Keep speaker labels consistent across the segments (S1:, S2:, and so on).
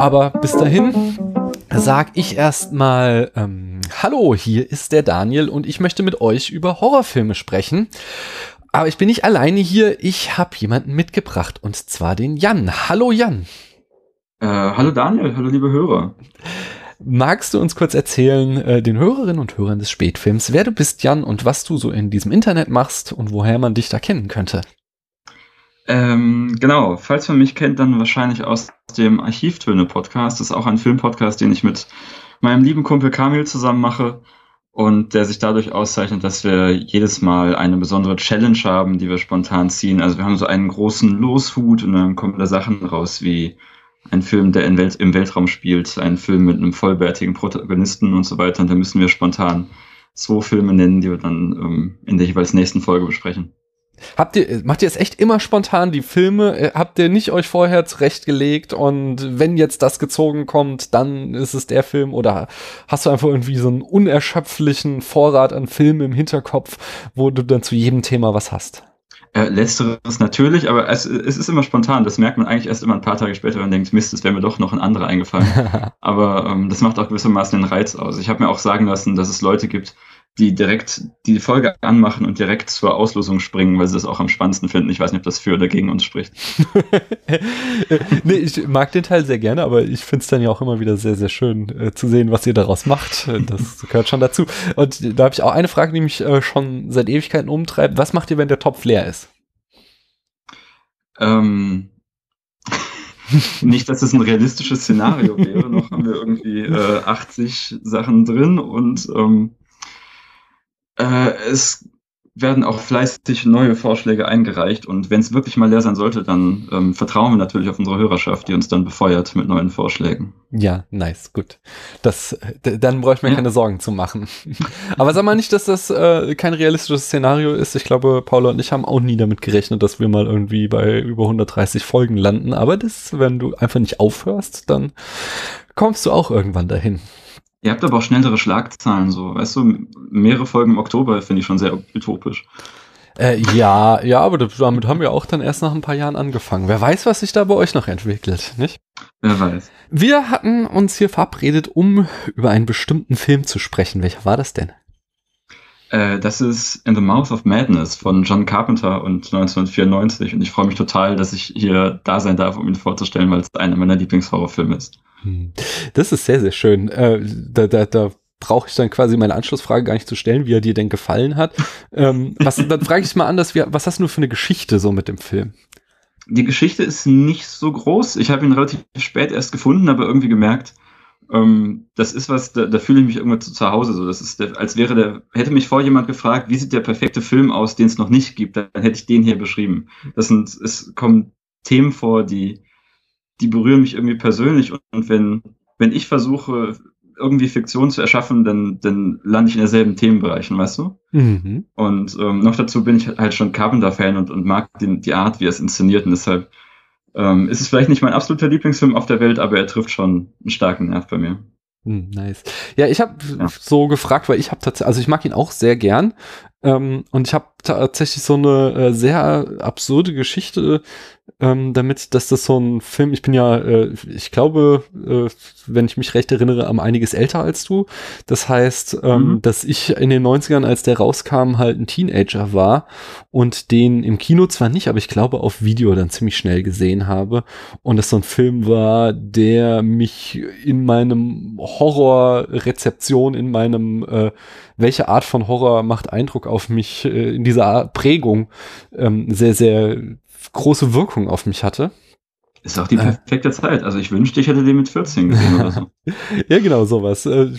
S1: Aber bis dahin sag ich erstmal ähm, Hallo, hier ist der Daniel und ich möchte mit euch über Horrorfilme sprechen. Aber ich bin nicht alleine hier, ich habe jemanden mitgebracht und zwar den Jan. Hallo Jan.
S2: Äh, hallo Daniel, hallo liebe Hörer.
S1: Magst du uns kurz erzählen, äh, den Hörerinnen und Hörern des Spätfilms, wer du bist, Jan, und was du so in diesem Internet machst und woher man dich da kennen könnte?
S2: Ähm, genau, falls man mich kennt, dann wahrscheinlich aus dem Archivtöne-Podcast. Das ist auch ein Filmpodcast, den ich mit meinem lieben Kumpel Kamil zusammen mache und der sich dadurch auszeichnet, dass wir jedes Mal eine besondere Challenge haben, die wir spontan ziehen. Also wir haben so einen großen Loshut und dann kommen da Sachen raus wie ein Film, der Welt, im Weltraum spielt, ein Film mit einem vollbärtigen Protagonisten und so weiter. Und da müssen wir spontan zwei Filme nennen, die wir dann ähm, in der jeweils nächsten Folge besprechen.
S1: Habt ihr, macht ihr es echt immer spontan, die Filme? Äh, habt ihr nicht euch vorher zurechtgelegt und wenn jetzt das gezogen kommt, dann ist es der Film oder hast du einfach irgendwie so einen unerschöpflichen Vorrat an Filmen im Hinterkopf, wo du dann zu jedem Thema was hast?
S2: Äh, letzteres natürlich, aber es, es ist immer spontan. Das merkt man eigentlich erst immer ein paar Tage später und denkt, Mist, es wäre mir doch noch ein anderer eingefallen. aber ähm, das macht auch gewissermaßen den Reiz aus. Ich habe mir auch sagen lassen, dass es Leute gibt, die direkt die Folge anmachen und direkt zur Auslosung springen, weil sie das auch am spannendsten finden. Ich weiß nicht, ob das für oder gegen uns spricht.
S1: nee, ich mag den Teil sehr gerne, aber ich finde es dann ja auch immer wieder sehr, sehr schön äh, zu sehen, was ihr daraus macht. Das gehört schon dazu. Und da habe ich auch eine Frage, die mich äh, schon seit Ewigkeiten umtreibt. Was macht ihr, wenn der Topf leer ist?
S2: Ähm, nicht, dass es ein realistisches Szenario wäre. Noch haben wir irgendwie äh, 80 Sachen drin und ähm, äh, es werden auch fleißig neue Vorschläge eingereicht und wenn es wirklich mal leer sein sollte, dann ähm, vertrauen wir natürlich auf unsere Hörerschaft, die uns dann befeuert mit neuen Vorschlägen.
S1: Ja, nice, gut. Das, dann brauche ich mir ja. keine Sorgen zu machen. Aber sag mal nicht, dass das äh, kein realistisches Szenario ist. Ich glaube, Paula und ich haben auch nie damit gerechnet, dass wir mal irgendwie bei über 130 Folgen landen. Aber das, wenn du einfach nicht aufhörst, dann kommst du auch irgendwann dahin.
S2: Ihr habt aber auch schnellere Schlagzahlen, so. Weißt du, mehrere Folgen im Oktober finde ich schon sehr utopisch.
S1: Äh, ja, ja, aber damit haben wir auch dann erst nach ein paar Jahren angefangen. Wer weiß, was sich da bei euch noch entwickelt, nicht?
S2: Wer weiß.
S1: Wir hatten uns hier verabredet, um über einen bestimmten Film zu sprechen. Welcher war das denn?
S2: Äh, das ist In the Mouth of Madness von John Carpenter und 1994. Und ich freue mich total, dass ich hier da sein darf, um ihn vorzustellen, weil es einer meiner Lieblingshorrorfilme ist.
S1: Hm. Das ist sehr, sehr schön. Äh, da, da, da brauche ich dann quasi meine Anschlussfrage gar nicht zu stellen, wie er dir denn gefallen hat. ähm, was, dann frage ich mal anders, wie, was hast du für eine Geschichte so mit dem Film?
S2: Die Geschichte ist nicht so groß. Ich habe ihn relativ spät erst gefunden, aber irgendwie gemerkt, ähm, das ist was, da, da fühle ich mich irgendwann zu, zu Hause. So, das ist, der, als wäre der, hätte mich vor jemand gefragt, wie sieht der perfekte Film aus, den es noch nicht gibt, dann hätte ich den hier beschrieben. Das sind, es kommen Themen vor, die die berühren mich irgendwie persönlich und wenn, wenn ich versuche, irgendwie Fiktion zu erschaffen, dann, dann lande ich in derselben Themenbereichen, weißt du? Mhm. Und ähm, noch dazu bin ich halt schon Carpenter-Fan und, und mag den, die Art, wie er es inszeniert und deshalb ähm, ist es vielleicht nicht mein absoluter Lieblingsfilm auf der Welt, aber er trifft schon einen starken Nerv bei mir.
S1: Hm, nice. Ja, ich habe ja. so gefragt, weil ich habe tatsächlich, also ich mag ihn auch sehr gern. Ähm, und ich habe tatsächlich so eine äh, sehr absurde Geschichte ähm, damit, dass das so ein Film, ich bin ja, äh, ich glaube, äh, wenn ich mich recht erinnere, am einiges älter als du. Das heißt, ähm, mhm. dass ich in den 90ern, als der rauskam, halt ein Teenager war und den im Kino zwar nicht, aber ich glaube auf Video dann ziemlich schnell gesehen habe. Und das so ein Film war, der mich in meinem Horrorrezeption, in meinem, äh, welche Art von Horror macht Eindruck auf mich, äh, in dieser Art Prägung ähm, sehr, sehr große Wirkung auf mich hatte.
S2: Ist auch die äh. perfekte äh, Zeit. Also ich wünschte, ich hätte den mit 14 gesehen oder so.
S1: ja, genau, sowas. Äh,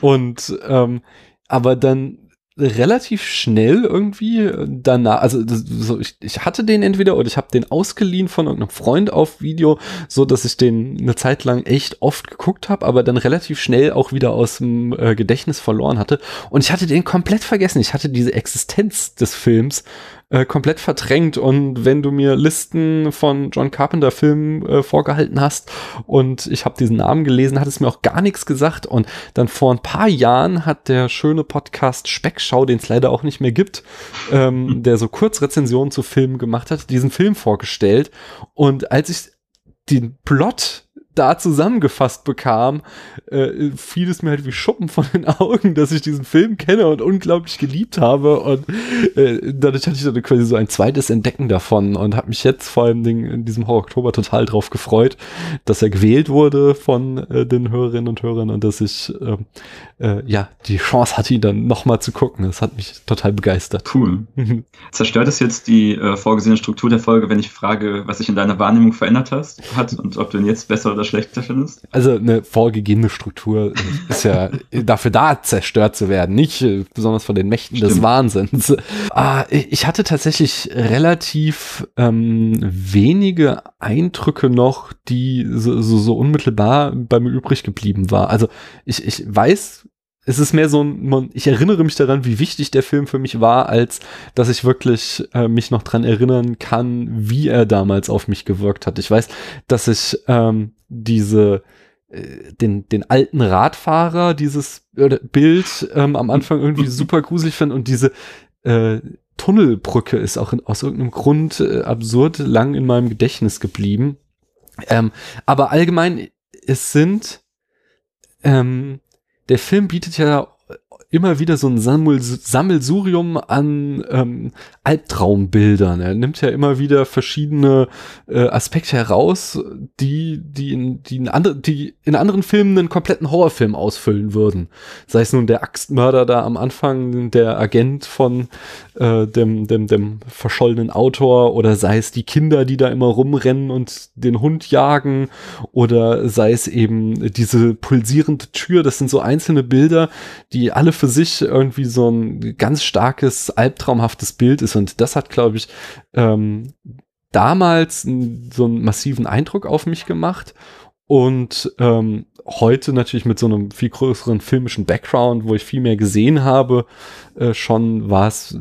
S1: und ähm, aber dann relativ schnell irgendwie danach, also so, ich, ich hatte den entweder oder ich habe den ausgeliehen von irgendeinem Freund auf Video, so dass ich den eine Zeit lang echt oft geguckt habe, aber dann relativ schnell auch wieder aus dem äh, Gedächtnis verloren hatte und ich hatte den komplett vergessen. Ich hatte diese Existenz des Films äh, komplett verdrängt. Und wenn du mir Listen von John Carpenter Filmen äh, vorgehalten hast und ich habe diesen Namen gelesen, hat es mir auch gar nichts gesagt. Und dann vor ein paar Jahren hat der schöne Podcast Speckschau, den es leider auch nicht mehr gibt, ähm, der so Kurzrezensionen zu Filmen gemacht hat, diesen Film vorgestellt. Und als ich den Plot da zusammengefasst bekam, äh, fiel es mir halt wie Schuppen von den Augen, dass ich diesen Film kenne und unglaublich geliebt habe. Und äh, dadurch hatte ich dann quasi so ein zweites Entdecken davon und habe mich jetzt vor allem in diesem Horror Oktober total drauf gefreut, dass er gewählt wurde von äh, den Hörerinnen und Hörern und dass ich äh, äh, ja die Chance hatte, ihn dann nochmal zu gucken. Das hat mich total begeistert.
S2: Cool. Zerstört es jetzt die äh, vorgesehene Struktur der Folge, wenn ich frage, was sich in deiner Wahrnehmung verändert hast, hat und ob du ihn jetzt besser oder schlechter findest?
S1: Also eine vorgegebene Struktur ist ja dafür da, zerstört zu werden, nicht äh, besonders von den Mächten Stimmt. des Wahnsinns. Ah, ich hatte tatsächlich relativ ähm, wenige Eindrücke noch, die so, so, so unmittelbar bei mir übrig geblieben war. Also ich, ich weiß, es ist mehr so ein, ich erinnere mich daran, wie wichtig der Film für mich war, als dass ich wirklich äh, mich noch dran erinnern kann, wie er damals auf mich gewirkt hat. Ich weiß, dass ich ähm, diese äh, den, den alten Radfahrer, dieses Bild ähm, am Anfang irgendwie super gruselig finde und diese äh, Tunnelbrücke ist auch in, aus irgendeinem Grund äh, absurd lang in meinem Gedächtnis geblieben. Ähm, aber allgemein, es sind ähm, der Film bietet ja immer wieder so ein Sammel Sammelsurium an ähm, Albtraumbildern. Er nimmt ja immer wieder verschiedene äh, Aspekte heraus, die, die, in, die, in andre, die in anderen Filmen einen kompletten Horrorfilm ausfüllen würden. Sei es nun der Axtmörder da am Anfang, der Agent von äh, dem, dem, dem verschollenen Autor, oder sei es die Kinder, die da immer rumrennen und den Hund jagen, oder sei es eben diese pulsierende Tür. Das sind so einzelne Bilder, die alle für sich irgendwie so ein ganz starkes, albtraumhaftes Bild ist. Und das hat, glaube ich, ähm, damals so einen massiven Eindruck auf mich gemacht. Und ähm, heute natürlich mit so einem viel größeren filmischen Background, wo ich viel mehr gesehen habe, äh, schon war es,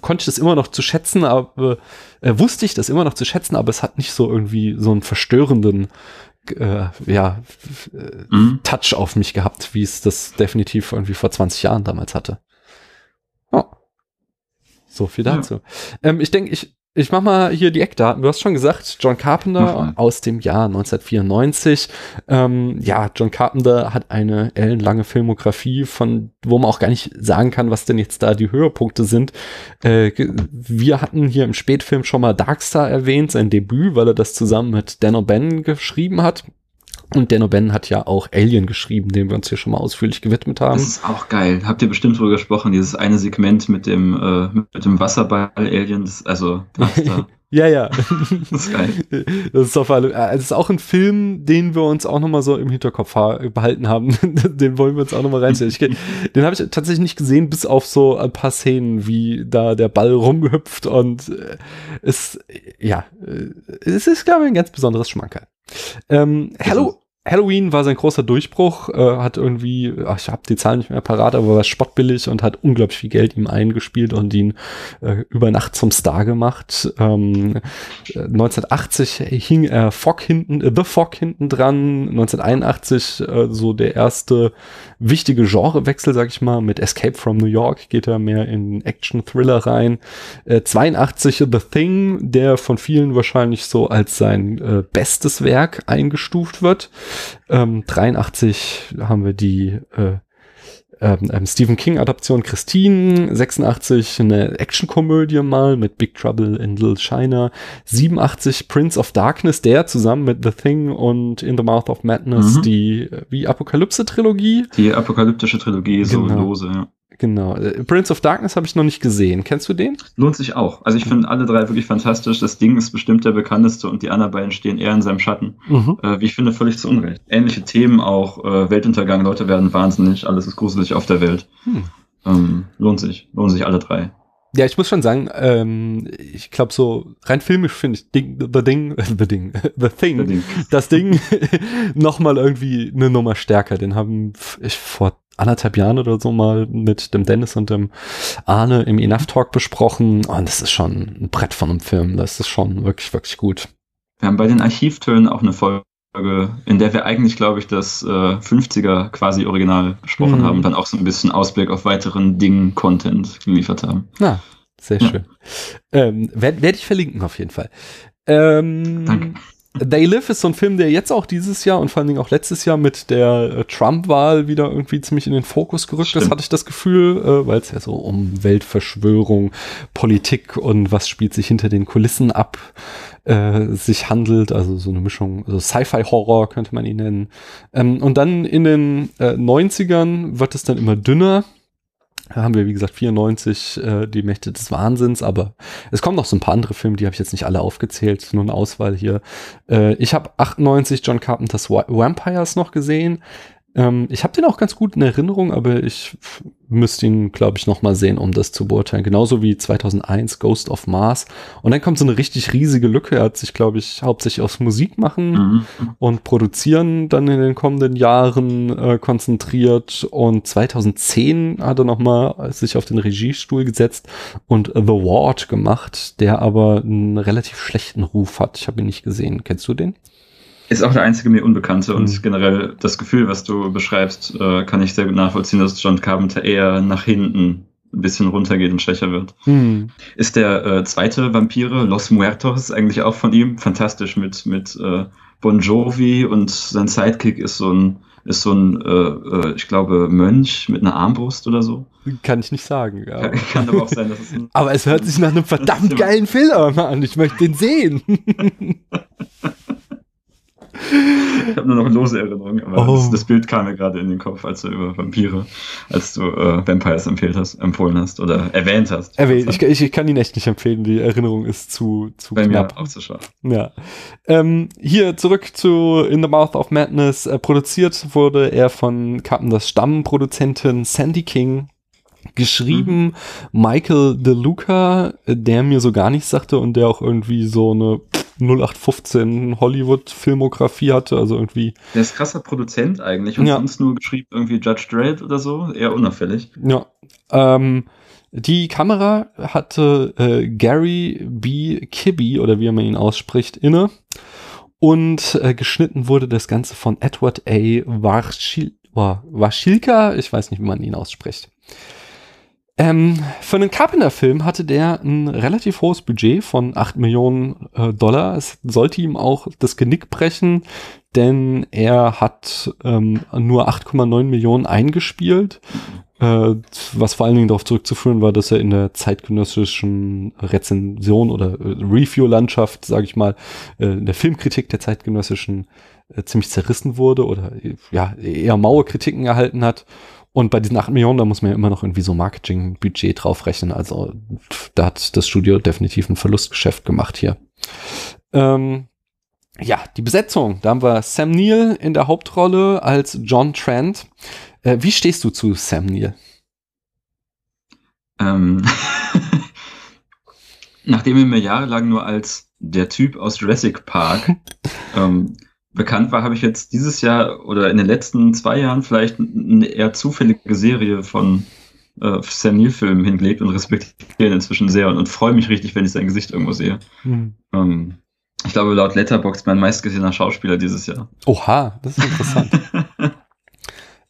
S1: konnte ich das immer noch zu schätzen, aber äh, wusste ich das immer noch zu schätzen, aber es hat nicht so irgendwie so einen verstörenden äh, ja, äh, mhm. Touch auf mich gehabt, wie es das definitiv irgendwie vor 20 Jahren damals hatte. Oh. So viel dazu. Ja. Ähm, ich denke, ich, ich mach mal hier die Eckdaten. Du hast schon gesagt, John Carpenter aus dem Jahr 1994. Ähm, ja, John Carpenter hat eine ellenlange Filmografie, von wo man auch gar nicht sagen kann, was denn jetzt da die Höhepunkte sind. Äh, wir hatten hier im Spätfilm schon mal Darkstar erwähnt, sein Debüt, weil er das zusammen mit Dan O'Bannon geschrieben hat. Und Dan O'Bannon hat ja auch Alien geschrieben, dem wir uns hier schon mal ausführlich gewidmet haben. Das
S2: ist auch geil. Habt ihr bestimmt drüber gesprochen, dieses eine Segment mit dem, äh, mit dem Wasserball-Alien, also
S1: da. Ja, ja. das ist geil. Das ist auf alle, äh, es ist auch ein Film, den wir uns auch nochmal so im Hinterkopf behalten haben. den wollen wir uns auch nochmal reinstellen. Ich, den habe ich tatsächlich nicht gesehen, bis auf so ein paar Szenen, wie da der Ball rumhüpft und äh, es, ja, äh, es ist, glaube ich, ein ganz besonderes Schmankerl. Ähm, Hello, Halloween war sein großer Durchbruch, äh, hat irgendwie, ach, ich habe die Zahlen nicht mehr parat, aber war spottbillig und hat unglaublich viel Geld ihm eingespielt und ihn äh, über Nacht zum Star gemacht. Ähm, 1980 hing er Fog hinten, äh, The Fog hinten dran, 1981 äh, so der erste wichtige Genrewechsel, sag ich mal, mit Escape from New York geht er mehr in Action-Thriller rein. Äh, 82 The Thing, der von vielen wahrscheinlich so als sein äh, bestes Werk eingestuft wird. Ähm, 83 haben wir die äh, ähm, ähm, Stephen King Adaption Christine, 86 eine Actionkomödie mal mit Big Trouble in Little China, 87 Prince of Darkness, der zusammen mit The Thing und In the Mouth of Madness mhm. die äh, wie Apokalypse Trilogie.
S2: Die apokalyptische Trilogie genau. so lose, ja.
S1: Genau. Äh, Prince of Darkness habe ich noch nicht gesehen. Kennst du den?
S2: Lohnt sich auch. Also ich finde alle drei wirklich fantastisch. Das Ding ist bestimmt der bekannteste und die anderen beiden stehen eher in seinem Schatten. Mhm. Äh, wie ich finde, völlig zu Unrecht. Ähnliche Themen auch. Äh, Weltuntergang, Leute werden wahnsinnig, alles ist gruselig auf der Welt. Hm. Ähm, lohnt sich. Lohnt sich alle drei.
S1: Ja, ich muss schon sagen, ähm, ich glaube so rein filmisch finde ich Ding, The Ding, The Ding, The Thing, The Ding. das Ding noch mal irgendwie eine Nummer stärker. Den haben ich vor anderthalb Jahren oder so mal mit dem Dennis und dem Arne im Enough Talk besprochen. Und das ist schon ein Brett von einem Film. Das ist schon wirklich, wirklich gut.
S2: Wir haben bei den Archivtönen auch eine Folge, in der wir eigentlich, glaube ich, das äh, 50er quasi Original besprochen mhm. haben, dann auch so ein bisschen Ausblick auf weiteren Dingen, Content geliefert haben.
S1: Na, sehr ja. schön. Ähm, Werde werd ich verlinken auf jeden Fall. Ähm, Danke. They Live ist so ein Film, der jetzt auch dieses Jahr und vor allen Dingen auch letztes Jahr mit der äh, Trump-Wahl wieder irgendwie ziemlich in den Fokus gerückt Stimmt. ist, hatte ich das Gefühl, äh, weil es ja so um Weltverschwörung, Politik und was spielt sich hinter den Kulissen ab äh, sich handelt, also so eine Mischung, also Sci-Fi-Horror könnte man ihn nennen. Ähm, und dann in den äh, 90ern wird es dann immer dünner haben wir, wie gesagt, 94 äh, die Mächte des Wahnsinns, aber es kommen noch so ein paar andere Filme, die habe ich jetzt nicht alle aufgezählt, nur eine Auswahl hier. Äh, ich habe 98 John Carpenters Vampires noch gesehen. Ähm, ich habe den auch ganz gut in Erinnerung, aber ich müsste ihn, glaube ich, noch mal sehen, um das zu beurteilen. Genauso wie 2001 Ghost of Mars. Und dann kommt so eine richtig riesige Lücke. Er hat sich, glaube ich, hauptsächlich aufs Musik machen mhm. und produzieren dann in den kommenden Jahren äh, konzentriert. Und 2010 hat er noch mal sich auf den Regiestuhl gesetzt und The Ward gemacht, der aber einen relativ schlechten Ruf hat. Ich habe ihn nicht gesehen. Kennst du den?
S2: Ist auch der einzige mir Unbekannte mhm. und generell das Gefühl, was du beschreibst, äh, kann ich sehr gut nachvollziehen, dass John Carpenter eher nach hinten ein bisschen runtergeht und schwächer wird. Mhm. Ist der äh, zweite Vampire, Los Muertos, eigentlich auch von ihm fantastisch mit, mit äh, Bon Jovi und sein Sidekick ist so ein, ist so ein, äh, äh, ich glaube, Mönch mit einer Armbrust oder so.
S1: Kann ich nicht sagen.
S2: Ja. Kann, kann aber auch sein, dass es ein,
S1: Aber es hört sich nach einem verdammt geilen Film an. Ich möchte den sehen.
S2: Ich habe nur noch lose Erinnerungen, aber oh. das, das, Bild kam mir gerade in den Kopf, als du über Vampire, als du äh, Vampires empfehlt hast, empfohlen hast oder erwähnt hast.
S1: Erwähnt. Ich, ich, ich, kann ihn echt nicht empfehlen. Die Erinnerung ist zu, zu
S2: Bei knapp. mir auch zu schwach.
S1: Ja. Ähm, hier zurück zu In the Mouth of Madness. Äh, produziert wurde er von Carpenters Stammproduzentin Sandy King geschrieben mhm. Michael DeLuca, der mir so gar nichts sagte und der auch irgendwie so eine 0815 Hollywood-Filmografie hatte, also irgendwie.
S2: Der ist krasser Produzent eigentlich und ja. sonst nur geschrieben irgendwie Judge Dredd oder so, eher unauffällig.
S1: Ja. Ähm, die Kamera hatte äh, Gary B. Kibby oder wie man ihn ausspricht, inne. Und äh, geschnitten wurde das Ganze von Edward A. Warschil Waschilka, ich weiß nicht, wie man ihn ausspricht. Ähm, für einen Carpenter-Film hatte der ein relativ hohes Budget von 8 Millionen äh, Dollar. Es sollte ihm auch das Genick brechen, denn er hat ähm, nur 8,9 Millionen eingespielt, äh, was vor allen Dingen darauf zurückzuführen war, dass er in der zeitgenössischen Rezension oder äh, Review-Landschaft, sage ich mal, äh, in der Filmkritik der zeitgenössischen äh, ziemlich zerrissen wurde oder ja eher maue Kritiken erhalten hat. Und bei diesen 8 Millionen, da muss man ja immer noch irgendwie so Marketingbudget draufrechnen. Also da hat das Studio definitiv ein Verlustgeschäft gemacht hier. Ähm, ja, die Besetzung. Da haben wir Sam Neill in der Hauptrolle als John Trent. Äh, wie stehst du zu Sam Neill?
S2: Ähm, Nachdem er mir jahrelang nur als der Typ aus Jurassic Park ähm, bekannt war, habe ich jetzt dieses Jahr oder in den letzten zwei Jahren vielleicht eine eher zufällige Serie von äh, Sam Neill-Filmen hingelegt und respektiere ihn inzwischen sehr und, und freue mich richtig, wenn ich sein Gesicht irgendwo sehe. Mhm. Ähm, ich glaube, laut Letterboxd mein meistgesehener Schauspieler dieses Jahr.
S1: Oha, das ist interessant.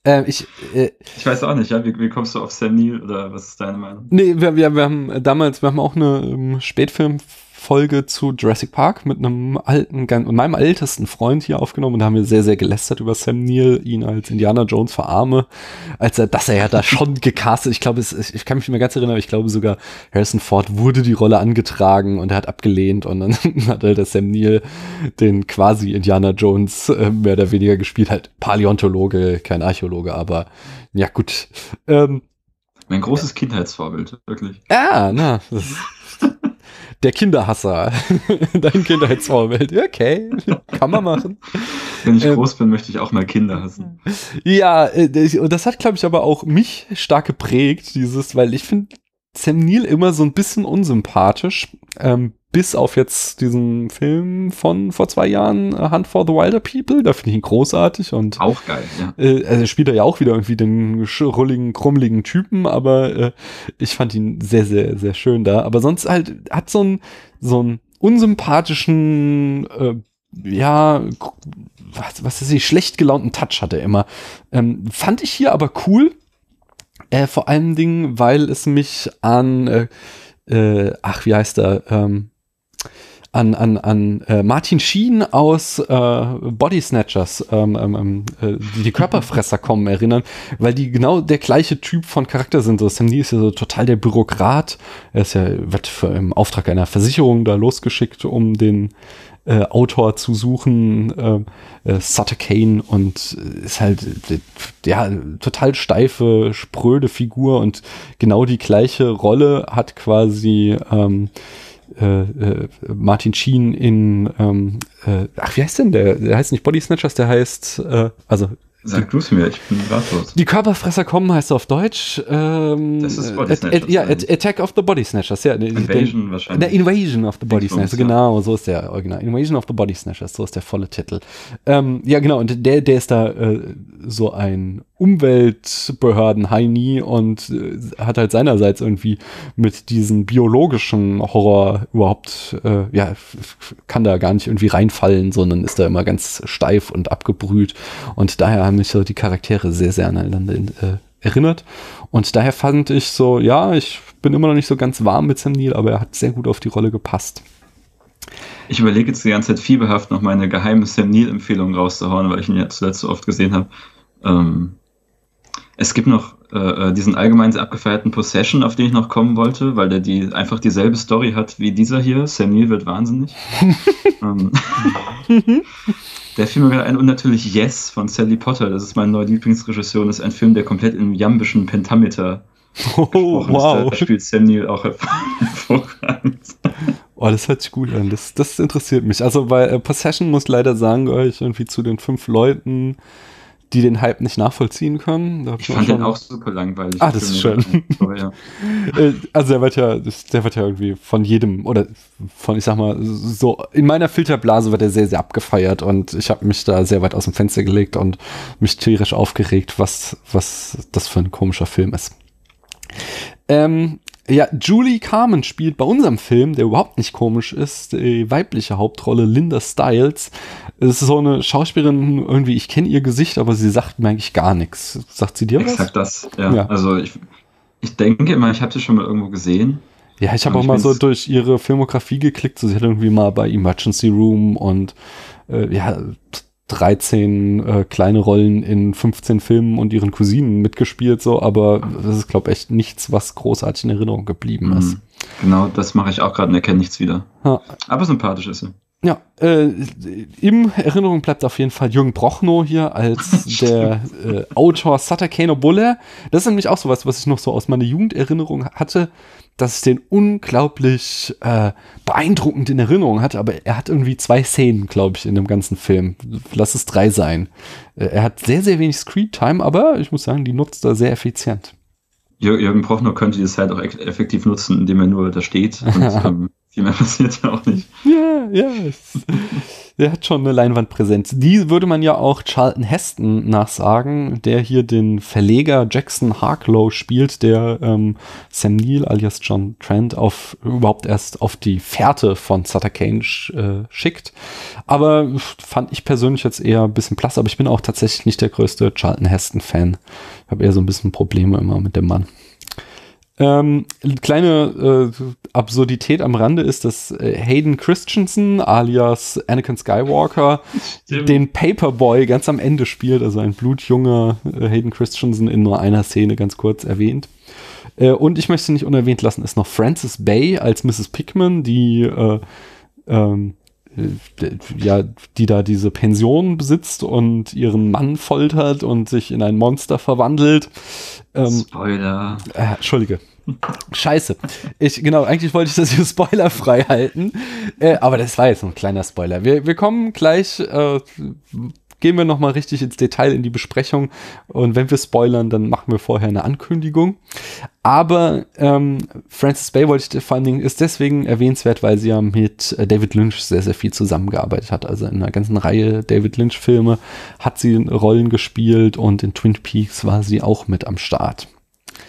S1: äh, ich, äh,
S2: ich weiß auch nicht, ja, wie, wie, kommst du auf Sam Neill oder was ist deine Meinung?
S1: Nee, wir, wir, wir haben damals, wir haben auch eine um, ähm, Spätfilm Folge zu Jurassic Park mit einem alten, und meinem ältesten Freund hier aufgenommen und da haben wir sehr, sehr gelästert über Sam Neill, ihn als Indiana Jones verarme, als er, dass er ja da schon gecastet, ich glaube, es, ich kann mich nicht mehr ganz erinnern, aber ich glaube sogar Harrison Ford wurde die Rolle angetragen und er hat abgelehnt und dann hat halt der Sam Neill den quasi Indiana Jones äh, mehr oder weniger gespielt, halt Paläontologe, kein Archäologe, aber ja gut. Ähm,
S2: mein großes Kindheitsvorbild, wirklich.
S1: Ah, na, das der Kinderhasser. Dein Kindheitsvorbild. Okay, kann man machen.
S2: Wenn ich ähm, groß bin, möchte ich auch mal Kinder hassen.
S1: Ja, äh, und das hat, glaube ich, aber auch mich stark geprägt, dieses, weil ich finde, Sam Neill immer so ein bisschen unsympathisch, ähm, bis auf jetzt diesen Film von vor zwei Jahren, äh, Hunt for the Wilder People, da finde ich ihn großartig und
S2: auch geil, ja.
S1: Äh, also spielt er ja auch wieder irgendwie den schrulligen, krummeligen Typen, aber äh, ich fand ihn sehr, sehr, sehr schön da. Aber sonst halt hat so ein so einen unsympathischen, äh, ja, was, was ist ich, schlecht gelaunten Touch hat er immer. Ähm, fand ich hier aber cool. Äh, vor allen Dingen, weil es mich an, äh, äh, ach, wie heißt er, ähm, an, an, an äh, Martin Sheen aus äh, Body Snatchers, ähm, ähm, ähm, äh, die, die Körperfresser kommen, erinnern, weil die genau der gleiche Typ von Charakter sind. So, Sam Neill ist ja so total der Bürokrat. Er ist ja, wird für, im Auftrag einer Versicherung da losgeschickt, um den äh, Autor zu suchen, äh, äh, Sutter Kane und ist halt äh, ja total steife, spröde Figur und genau die gleiche Rolle hat quasi ähm, äh, äh, Martin Sheen in, ähm, äh, ach, wie heißt denn der? Der heißt nicht Body Snatchers, der heißt, äh, also
S2: Sag du es mir, ich bin ratlos.
S1: Die Körperfresser kommen heißt auf Deutsch. Ähm, das ist Body Snatchers. At, ja, at, Attack of the Body Snatchers. Ja,
S2: Invasion den, wahrscheinlich.
S1: Der Invasion of the Body Snatchers, genau, so ist der Original. Invasion of the Body Snatchers, so ist der volle Titel. Ähm, ja, genau, und der, der ist da äh, so ein Umweltbehörden Heini und äh, hat halt seinerseits irgendwie mit diesem biologischen Horror überhaupt, äh, ja, kann da gar nicht irgendwie reinfallen, sondern ist da immer ganz steif und abgebrüht. Und daher haben mich so die Charaktere sehr, sehr aneinander äh, erinnert. Und daher fand ich so, ja, ich bin immer noch nicht so ganz warm mit Sam Neill, aber er hat sehr gut auf die Rolle gepasst.
S2: Ich überlege jetzt die ganze Zeit fieberhaft noch meine geheime Sam Neill-Empfehlung rauszuhauen, weil ich ihn ja zuletzt so oft gesehen habe. Ähm, es gibt noch äh, äh, diesen allgemein sehr abgefeierten Possession, auf den ich noch kommen wollte, weil der die einfach dieselbe Story hat wie dieser hier. Sam Neill wird wahnsinnig. ähm, der fiel mir gerade ein und natürlich Yes von Sally Potter. Das ist mein neuer Lieblingsregisseur das ist ein Film, der komplett im jambischen Pentameter
S1: oh, wow.
S2: Da spielt Sam Neill auch hervorragend.
S1: Oh, das hört sich gut an. Das, das interessiert mich. Also bei äh, Possession muss leider sagen, gehöre ich irgendwie zu den fünf Leuten, die den Hype nicht nachvollziehen können.
S2: ich fand den auch super langweilig.
S1: Ah, das ist schön. Äh, also der wird ja, der wird ja irgendwie von jedem oder von, ich sag mal, so in meiner Filterblase wird er sehr, sehr abgefeiert und ich habe mich da sehr weit aus dem Fenster gelegt und mich tierisch aufgeregt, was, was das für ein komischer Film ist. Ähm, ja, Julie Carmen spielt bei unserem Film, der überhaupt nicht komisch ist, die weibliche Hauptrolle Linda Stiles. Es ist so eine Schauspielerin, irgendwie, ich kenne ihr Gesicht, aber sie sagt mir eigentlich gar nichts. Sagt sie dir
S2: was? Exakt das, ja. ja. Also ich, ich denke immer, ich habe sie schon mal irgendwo gesehen.
S1: Ja, ich habe auch mal so durch ihre Filmografie geklickt. So, sie hat irgendwie mal bei Emergency Room und äh, ja, 13 äh, kleine Rollen in 15 Filmen und ihren Cousinen mitgespielt, so, aber das ist, glaube ich, echt nichts, was großartig in Erinnerung geblieben mhm. ist.
S2: Genau, das mache ich auch gerade und erkenne nichts wieder.
S1: Ha.
S2: Aber sympathisch ist sie.
S1: Ja, äh, im Erinnerung bleibt auf jeden Fall Jürgen Brochnow hier als der äh, Autor Sutter Kano Buller. Das ist nämlich auch sowas, was ich noch so aus meiner Jugenderinnerung hatte dass ich den unglaublich äh, beeindruckend in Erinnerung hatte, aber er hat irgendwie zwei Szenen, glaube ich, in dem ganzen Film. Lass es drei sein. Äh, er hat sehr, sehr wenig Screen-Time, aber ich muss sagen, die nutzt er sehr effizient.
S2: Jürgen Prochnow könnte die Zeit auch effektiv nutzen, indem er nur da steht und ähm, viel mehr passiert ja auch nicht.
S1: Ja, ja. Der hat schon eine Leinwandpräsenz. Die würde man ja auch Charlton Heston nachsagen, der hier den Verleger Jackson Harklow spielt, der ähm, Sam Neill alias John Trent auf überhaupt erst auf die Fährte von Sutter Kane äh, schickt. Aber fand ich persönlich jetzt eher ein bisschen plass, aber ich bin auch tatsächlich nicht der größte Charlton Heston-Fan. Ich habe eher so ein bisschen Probleme immer mit dem Mann. Ähm, kleine äh, Absurdität am Rande ist, dass äh, Hayden Christensen alias Anakin Skywalker Stimmt. den Paperboy ganz am Ende spielt, also ein blutjunger äh, Hayden Christensen in nur einer Szene ganz kurz erwähnt. Äh, und ich möchte nicht unerwähnt lassen, ist noch Frances Bay als Mrs. Pickman, die äh, ähm, ja, die da diese Pension besitzt und ihren Mann foltert und sich in ein Monster verwandelt.
S2: Ähm, Spoiler.
S1: Äh, Entschuldige. Scheiße. Ich, genau, eigentlich wollte ich das hier spoilerfrei halten. Äh, aber das war jetzt ein kleiner Spoiler. Wir, wir kommen gleich äh, gehen wir nochmal richtig ins Detail in die Besprechung. Und wenn wir spoilern, dann machen wir vorher eine Ankündigung. Aber ähm, Francis Bay wollte ich vor allen Dingen ist deswegen erwähnenswert, weil sie ja mit äh, David Lynch sehr, sehr viel zusammengearbeitet hat. Also in einer ganzen Reihe David Lynch-Filme hat sie Rollen gespielt und in Twin Peaks war sie auch mit am Start.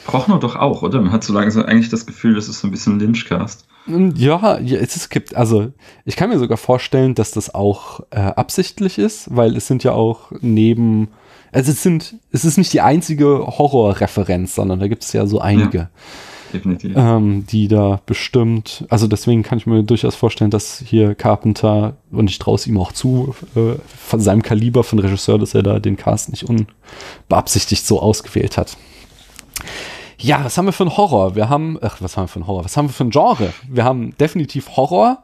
S2: Prochnow doch auch, oder? Man hat so langsam eigentlich das Gefühl, das ist so ein bisschen Lynch-Cast.
S1: Ja, ja, es gibt, also ich kann mir sogar vorstellen, dass das auch äh, absichtlich ist, weil es sind ja auch neben, also es sind, es ist nicht die einzige Horrorreferenz, sondern da gibt es ja so einige. Ja, definitiv. Ähm, die da bestimmt, also deswegen kann ich mir durchaus vorstellen, dass hier Carpenter, und ich traue es ihm auch zu, äh, von seinem Kaliber von Regisseur, dass er da den Cast nicht unbeabsichtigt so ausgewählt hat. Ja, was haben wir für ein Horror? Wir haben, ach, was haben wir für ein Horror? Was haben wir für ein Genre? Wir haben definitiv Horror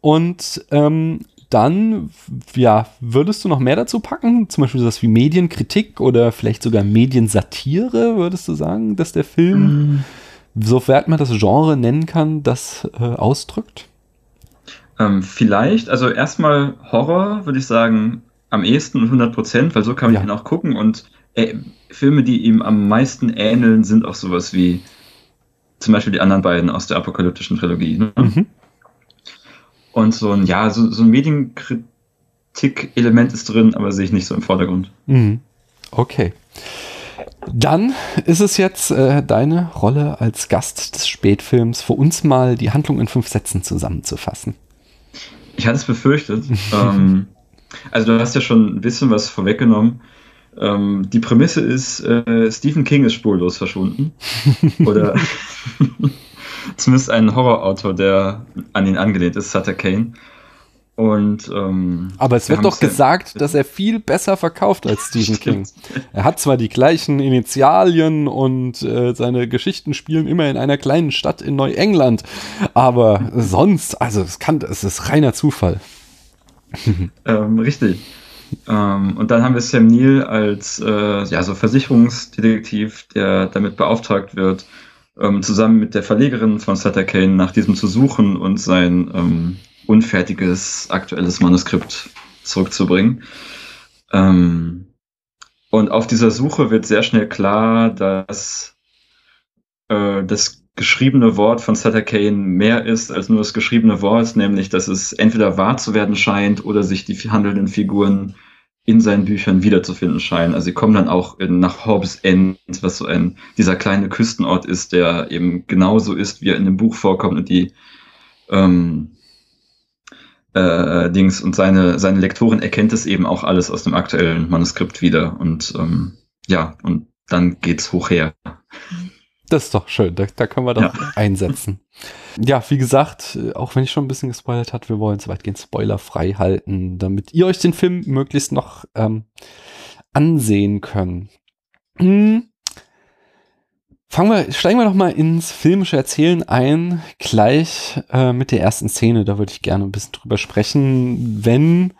S1: und ähm, dann, ja, würdest du noch mehr dazu packen? Zum Beispiel sowas wie Medienkritik oder vielleicht sogar Mediensatire, würdest du sagen, dass der Film, mm. sofern man das Genre nennen kann, das äh, ausdrückt?
S2: Ähm, vielleicht, also erstmal Horror, würde ich sagen, am ehesten 100 Prozent, weil so kann man ja. ihn auch gucken und äh, Filme, die ihm am meisten ähneln, sind auch sowas wie zum Beispiel die anderen beiden aus der apokalyptischen Trilogie. Ne? Mhm. Und so ein, ja, so, so ein Medienkritik-Element ist drin, aber sehe ich nicht so im Vordergrund. Mhm.
S1: Okay. Dann ist es jetzt äh, deine Rolle als Gast des Spätfilms, für uns mal die Handlung in fünf Sätzen zusammenzufassen.
S2: Ich hatte es befürchtet. ähm, also du hast ja schon ein bisschen was vorweggenommen. Ähm, die Prämisse ist, äh, Stephen King ist spurlos verschwunden. Oder zumindest ein Horrorautor, der an ihn angelehnt ist, Sutter Kane. Und, ähm,
S1: Aber es wird doch gesagt, dass er viel besser verkauft als Stephen King. Er hat zwar die gleichen Initialien und äh, seine Geschichten spielen immer in einer kleinen Stadt in Neuengland, aber sonst, also es kann, es ist reiner Zufall.
S2: ähm, richtig. Ähm, und dann haben wir Sam Neill als äh, ja, so Versicherungsdetektiv, der damit beauftragt wird, ähm, zusammen mit der Verlegerin von Sutter Kane nach diesem zu suchen und sein ähm, unfertiges aktuelles Manuskript zurückzubringen. Ähm, und auf dieser Suche wird sehr schnell klar, dass äh, das geschriebene Wort von Sutter Kane mehr ist als nur das geschriebene Wort, nämlich dass es entweder wahr zu werden scheint oder sich die handelnden Figuren in seinen Büchern wiederzufinden scheinen. Also sie kommen dann auch in, nach Hobbs End, was so ein dieser kleine Küstenort ist, der eben genauso ist, wie er in dem Buch vorkommt und die ähm, äh, Dings und seine seine Lektorin erkennt es eben auch alles aus dem aktuellen Manuskript wieder und ähm, ja und dann geht's hoch her.
S1: Das ist doch schön, da, da können wir doch ja. einsetzen. Ja, wie gesagt, auch wenn ich schon ein bisschen gespoilert habe, wir wollen es weitgehend spoilerfrei halten, damit ihr euch den Film möglichst noch ähm, ansehen könnt. Hm. Fangen wir, steigen wir doch mal ins filmische Erzählen ein, gleich äh, mit der ersten Szene. Da würde ich gerne ein bisschen drüber sprechen, wenn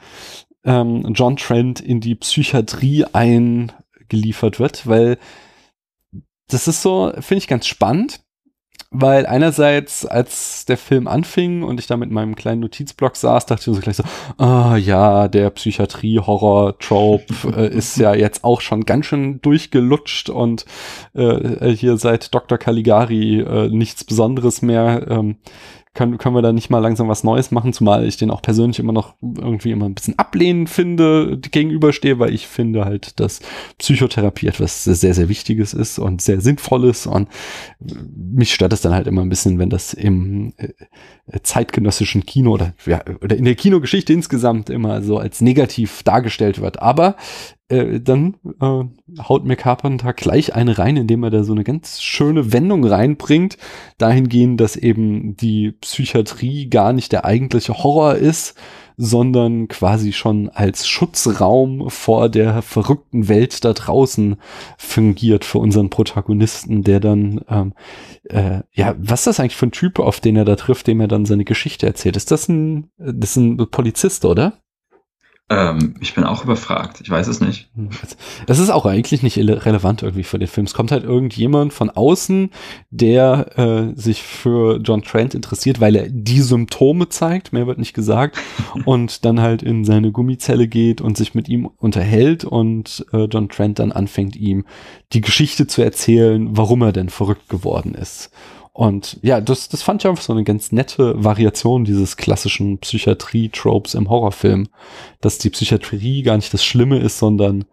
S1: ähm, John Trent in die Psychiatrie eingeliefert wird, weil das ist so, finde ich ganz spannend, weil einerseits, als der Film anfing und ich da mit meinem kleinen Notizblock saß, dachte ich so gleich so, ah oh, ja, der Psychiatrie-Horror-Trope äh, ist ja jetzt auch schon ganz schön durchgelutscht und äh, hier seit Dr. Caligari äh, nichts Besonderes mehr. Ähm, können, können wir da nicht mal langsam was Neues machen, zumal ich den auch persönlich immer noch irgendwie immer ein bisschen ablehnend finde, gegenüberstehe, weil ich finde halt, dass Psychotherapie etwas sehr, sehr Wichtiges ist und sehr Sinnvolles und mich stört es dann halt immer ein bisschen, wenn das im äh, zeitgenössischen Kino oder, ja, oder in der Kinogeschichte insgesamt immer so als negativ dargestellt wird. Aber äh, dann äh, haut mir Carpenter gleich eine rein, indem er da so eine ganz schöne Wendung reinbringt, dahingehend, dass eben die Psychiatrie gar nicht der eigentliche Horror ist, sondern quasi schon als Schutzraum vor der verrückten Welt da draußen fungiert für unseren Protagonisten, der dann, ähm, äh, ja, was ist das eigentlich für ein Typ, auf den er da trifft, dem er dann seine Geschichte erzählt? Ist das ein, das ist ein Polizist, oder?
S2: Ähm, ich bin auch überfragt. Ich weiß es nicht.
S1: Das ist auch eigentlich nicht relevant irgendwie für den Film. Es kommt halt irgendjemand von außen, der äh, sich für John Trent interessiert, weil er die Symptome zeigt, mehr wird nicht gesagt, und dann halt in seine Gummizelle geht und sich mit ihm unterhält und äh, John Trent dann anfängt, ihm die Geschichte zu erzählen, warum er denn verrückt geworden ist. Und ja, das, das fand ich einfach so eine ganz nette Variation dieses klassischen Psychiatrie-Tropes im Horrorfilm, dass die Psychiatrie gar nicht das Schlimme ist, sondern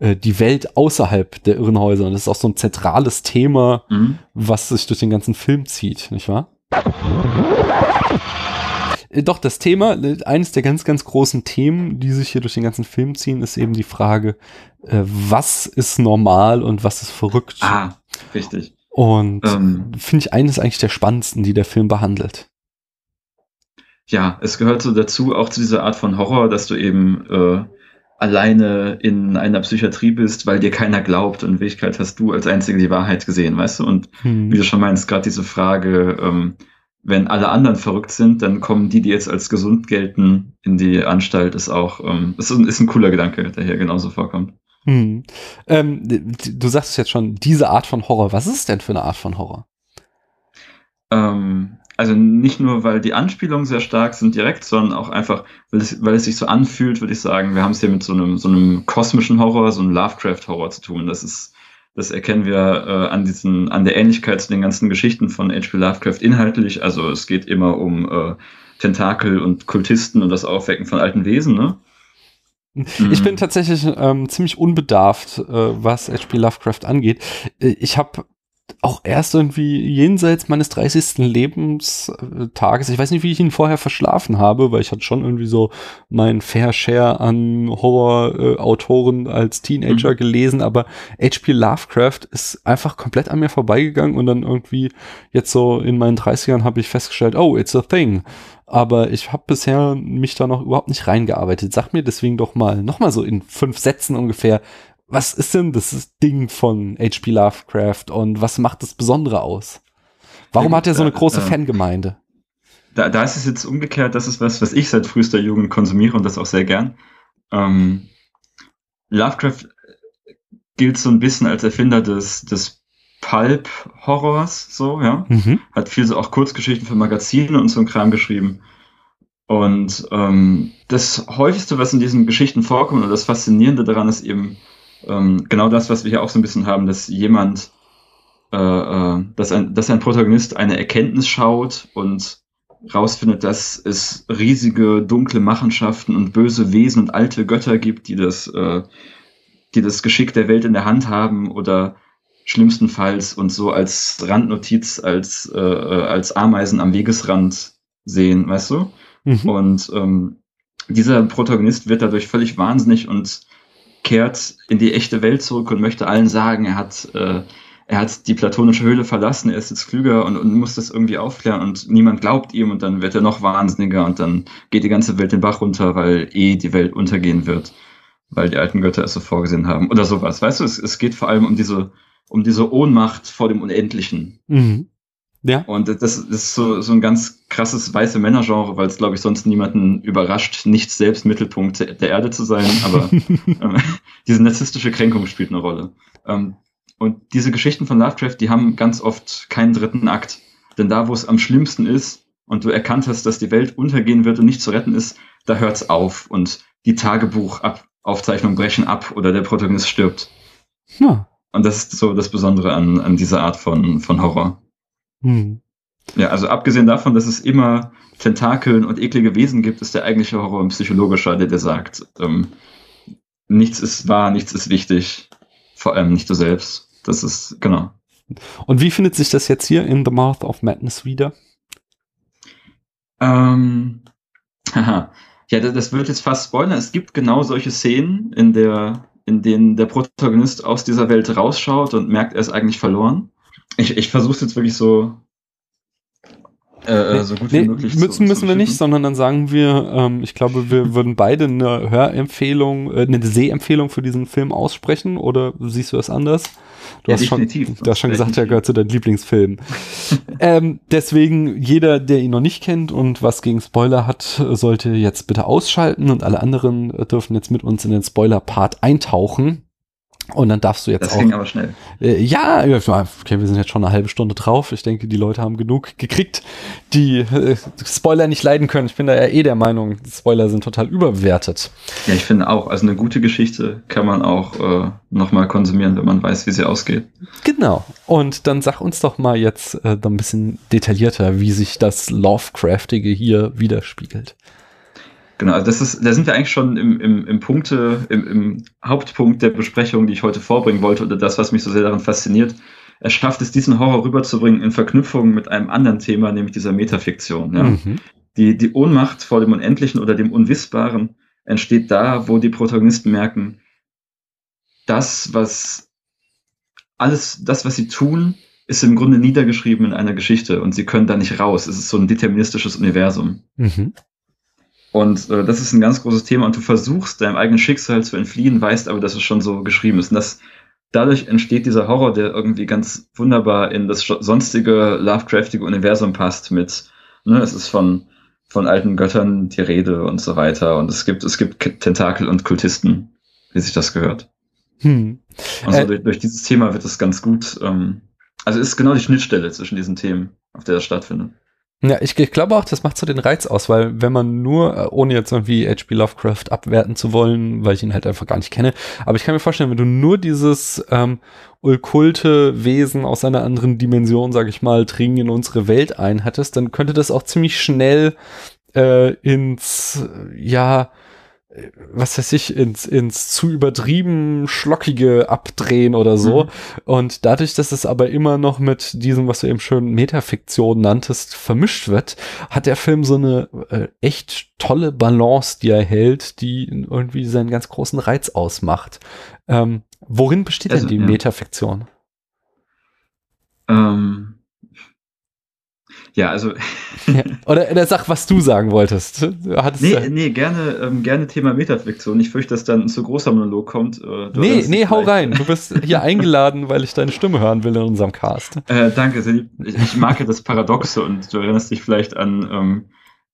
S1: äh, die Welt außerhalb der Irrenhäuser. Und das ist auch so ein zentrales Thema, mhm. was sich durch den ganzen Film zieht, nicht wahr? Äh, doch, das Thema, äh, eines der ganz, ganz großen Themen, die sich hier durch den ganzen Film ziehen, ist eben die Frage, äh, was ist normal und was ist verrückt?
S2: Ah, richtig.
S1: Und ähm, finde ich eines eigentlich der spannendsten, die der Film behandelt.
S2: Ja, es gehört so dazu, auch zu dieser Art von Horror, dass du eben äh, alleine in einer Psychiatrie bist, weil dir keiner glaubt und in Wirklichkeit hast du als Einzige die Wahrheit gesehen, weißt du? Und hm. wie du schon meinst, gerade diese Frage, ähm, wenn alle anderen verrückt sind, dann kommen die, die jetzt als gesund gelten, in die Anstalt, ist auch, ähm, ist, ist ein cooler Gedanke, der hier genauso vorkommt.
S1: Hm. Ähm, du sagst jetzt schon, diese Art von Horror. Was ist es denn für eine Art von Horror?
S2: Ähm, also nicht nur, weil die Anspielungen sehr stark sind direkt, sondern auch einfach, weil es, weil es sich so anfühlt, würde ich sagen. Wir haben es hier mit so einem, so einem kosmischen Horror, so einem Lovecraft-Horror zu tun. Das ist, das erkennen wir äh, an diesen, an der Ähnlichkeit zu den ganzen Geschichten von H.P. Lovecraft inhaltlich. Also es geht immer um äh, Tentakel und Kultisten und das Aufwecken von alten Wesen, ne?
S1: Ich bin mhm. tatsächlich ähm, ziemlich unbedarft, äh, was H.P. Lovecraft angeht. Äh, ich habe auch erst irgendwie jenseits meines 30. Lebenstages, ich weiß nicht, wie ich ihn vorher verschlafen habe, weil ich hatte schon irgendwie so mein Fair Share an Horror-Autoren als Teenager mhm. gelesen, aber H.P. Lovecraft ist einfach komplett an mir vorbeigegangen und dann irgendwie jetzt so in meinen 30ern habe ich festgestellt, oh, it's a thing aber ich habe bisher mich da noch überhaupt nicht reingearbeitet. Sag mir deswegen doch mal, noch mal so in fünf Sätzen ungefähr, was ist denn das Ding von H.P. Lovecraft und was macht das Besondere aus? Warum hat er so eine große äh, Fangemeinde?
S2: Da, da ist es jetzt umgekehrt, das ist was, was ich seit frühester Jugend konsumiere und das auch sehr gern. Ähm, Lovecraft gilt so ein bisschen als Erfinder des, des Pulp-Horrors, so, ja. Mhm. Hat viel so auch Kurzgeschichten für Magazine und so ein Kram geschrieben. Und ähm, das häufigste, was in diesen Geschichten vorkommt und das Faszinierende daran ist eben ähm, genau das, was wir hier auch so ein bisschen haben, dass jemand, äh, äh, dass, ein, dass ein Protagonist eine Erkenntnis schaut und rausfindet, dass es riesige dunkle Machenschaften und böse Wesen und alte Götter gibt, die das, äh, die das Geschick der Welt in der Hand haben oder schlimmstenfalls und so als Randnotiz, als, äh, äh, als Ameisen am Wegesrand sehen, weißt du? Mhm. Und ähm, dieser Protagonist wird dadurch völlig wahnsinnig und kehrt in die echte Welt zurück und möchte allen sagen, er hat, äh, er hat die platonische Höhle verlassen, er ist jetzt klüger und, und muss das irgendwie aufklären und niemand glaubt ihm und dann wird er noch wahnsinniger und dann geht die ganze Welt den Bach runter, weil eh die Welt untergehen wird, weil die alten Götter es so vorgesehen haben oder sowas. Weißt du, es, es geht vor allem um diese um diese Ohnmacht vor dem Unendlichen. Mhm. Ja. Und das, das ist so, so ein ganz krasses weiße Männergenre, weil es, glaube ich, sonst niemanden überrascht, nicht selbst Mittelpunkt der Erde zu sein, aber ähm, diese narzisstische Kränkung spielt eine Rolle. Ähm, und diese Geschichten von Lovecraft, die haben ganz oft keinen dritten Akt. Denn da, wo es am schlimmsten ist und du erkannt hast, dass die Welt untergehen wird und nicht zu retten ist, da hört's auf und die Tagebuchaufzeichnungen brechen ab oder der Protagonist stirbt. Ja. Und das ist so das Besondere an, an dieser Art von, von Horror. Hm. Ja, also abgesehen davon, dass es immer Tentakeln und eklige Wesen gibt, ist der eigentliche Horror ein psychologischer, der dir sagt, ähm, nichts ist wahr, nichts ist wichtig, vor allem nicht du selbst. Das ist, genau.
S1: Und wie findet sich das jetzt hier in The Mouth of Madness wieder?
S2: Ähm, haha. Ja, das wird jetzt fast spoilern. Es gibt genau solche Szenen in der in denen der Protagonist aus dieser Welt rausschaut und merkt, er ist eigentlich verloren. Ich, ich versuche es jetzt wirklich so
S1: Äh, äh, so gut nee, wie möglich. Müssen, zu, müssen zu wir nicht, sondern dann sagen wir, ähm, ich glaube, wir würden beide eine Hörempfehlung, äh, eine Sehempfehlung für diesen Film aussprechen oder siehst du das anders? Du, ja, hast, schon, du hast schon gesagt, er gehört zu deinen Lieblingsfilmen. ähm, deswegen, jeder, der ihn noch nicht kennt und was gegen Spoiler hat, sollte jetzt bitte ausschalten und alle anderen dürfen jetzt mit uns in den Spoiler-Part eintauchen. Und dann darfst du jetzt
S2: das
S1: auch.
S2: Das ging aber schnell.
S1: Äh, ja, okay, wir sind jetzt schon eine halbe Stunde drauf. Ich denke, die Leute haben genug gekriegt, die äh, Spoiler nicht leiden können. Ich bin da ja eh der Meinung, Spoiler sind total überbewertet.
S2: Ja, ich finde auch. Also eine gute Geschichte kann man auch äh, nochmal konsumieren, wenn man weiß, wie sie ausgeht.
S1: Genau. Und dann sag uns doch mal jetzt äh, ein bisschen detaillierter, wie sich das Lovecraftige hier widerspiegelt.
S2: Genau, also das ist, da sind wir eigentlich schon im, im, im Punkte, im, im Hauptpunkt der Besprechung, die ich heute vorbringen wollte, oder das, was mich so sehr daran fasziniert. Er schafft es, diesen Horror rüberzubringen in Verknüpfung mit einem anderen Thema, nämlich dieser Metafiktion. Ja? Mhm. Die, die Ohnmacht vor dem Unendlichen oder dem Unwissbaren entsteht da, wo die Protagonisten merken, das, was alles, das, was sie tun, ist im Grunde niedergeschrieben in einer Geschichte und sie können da nicht raus. Es ist so ein deterministisches Universum. Mhm. Und äh, das ist ein ganz großes Thema und du versuchst deinem eigenen Schicksal zu entfliehen, weißt aber, dass es schon so geschrieben ist. Und das, dadurch entsteht dieser Horror, der irgendwie ganz wunderbar in das sonstige Lovecraftige Universum passt mit, ne, es ist von, von alten Göttern die Rede und so weiter. Und es gibt, es gibt Tentakel und Kultisten, wie sich das gehört. Hm. Und so äh, durch, durch, dieses Thema wird es ganz gut, ähm, also ist genau die Schnittstelle zwischen diesen Themen, auf der das stattfindet.
S1: Ja, ich, ich glaube auch, das macht so den Reiz aus, weil wenn man nur, äh, ohne jetzt irgendwie H.P. Lovecraft abwerten zu wollen, weil ich ihn halt einfach gar nicht kenne, aber ich kann mir vorstellen, wenn du nur dieses ähm, okkulte Wesen aus einer anderen Dimension, sag ich mal, dringen in unsere Welt ein hattest, dann könnte das auch ziemlich schnell äh, ins, ja, was weiß ich, ins, ins zu übertrieben Schlockige abdrehen oder so. Mhm. Und dadurch, dass es aber immer noch mit diesem, was du eben schön Metafiktion nanntest, vermischt wird, hat der Film so eine äh, echt tolle Balance, die er hält, die irgendwie seinen ganz großen Reiz ausmacht. Ähm, worin besteht also, denn die ja. Metafiktion?
S2: Ähm, ja, also.
S1: Oder, oder sag, was du sagen wolltest.
S2: Hattest nee, nee, gerne, ähm, gerne Thema Metaflexion. Ich fürchte, dass dann ein zu großer Monolog kommt.
S1: Äh, nee, nee, hau rein. Du bist hier eingeladen, weil ich deine Stimme hören will in unserem Cast.
S2: Äh, danke. Ich, ich mag ja das Paradoxe und du erinnerst dich vielleicht an ähm,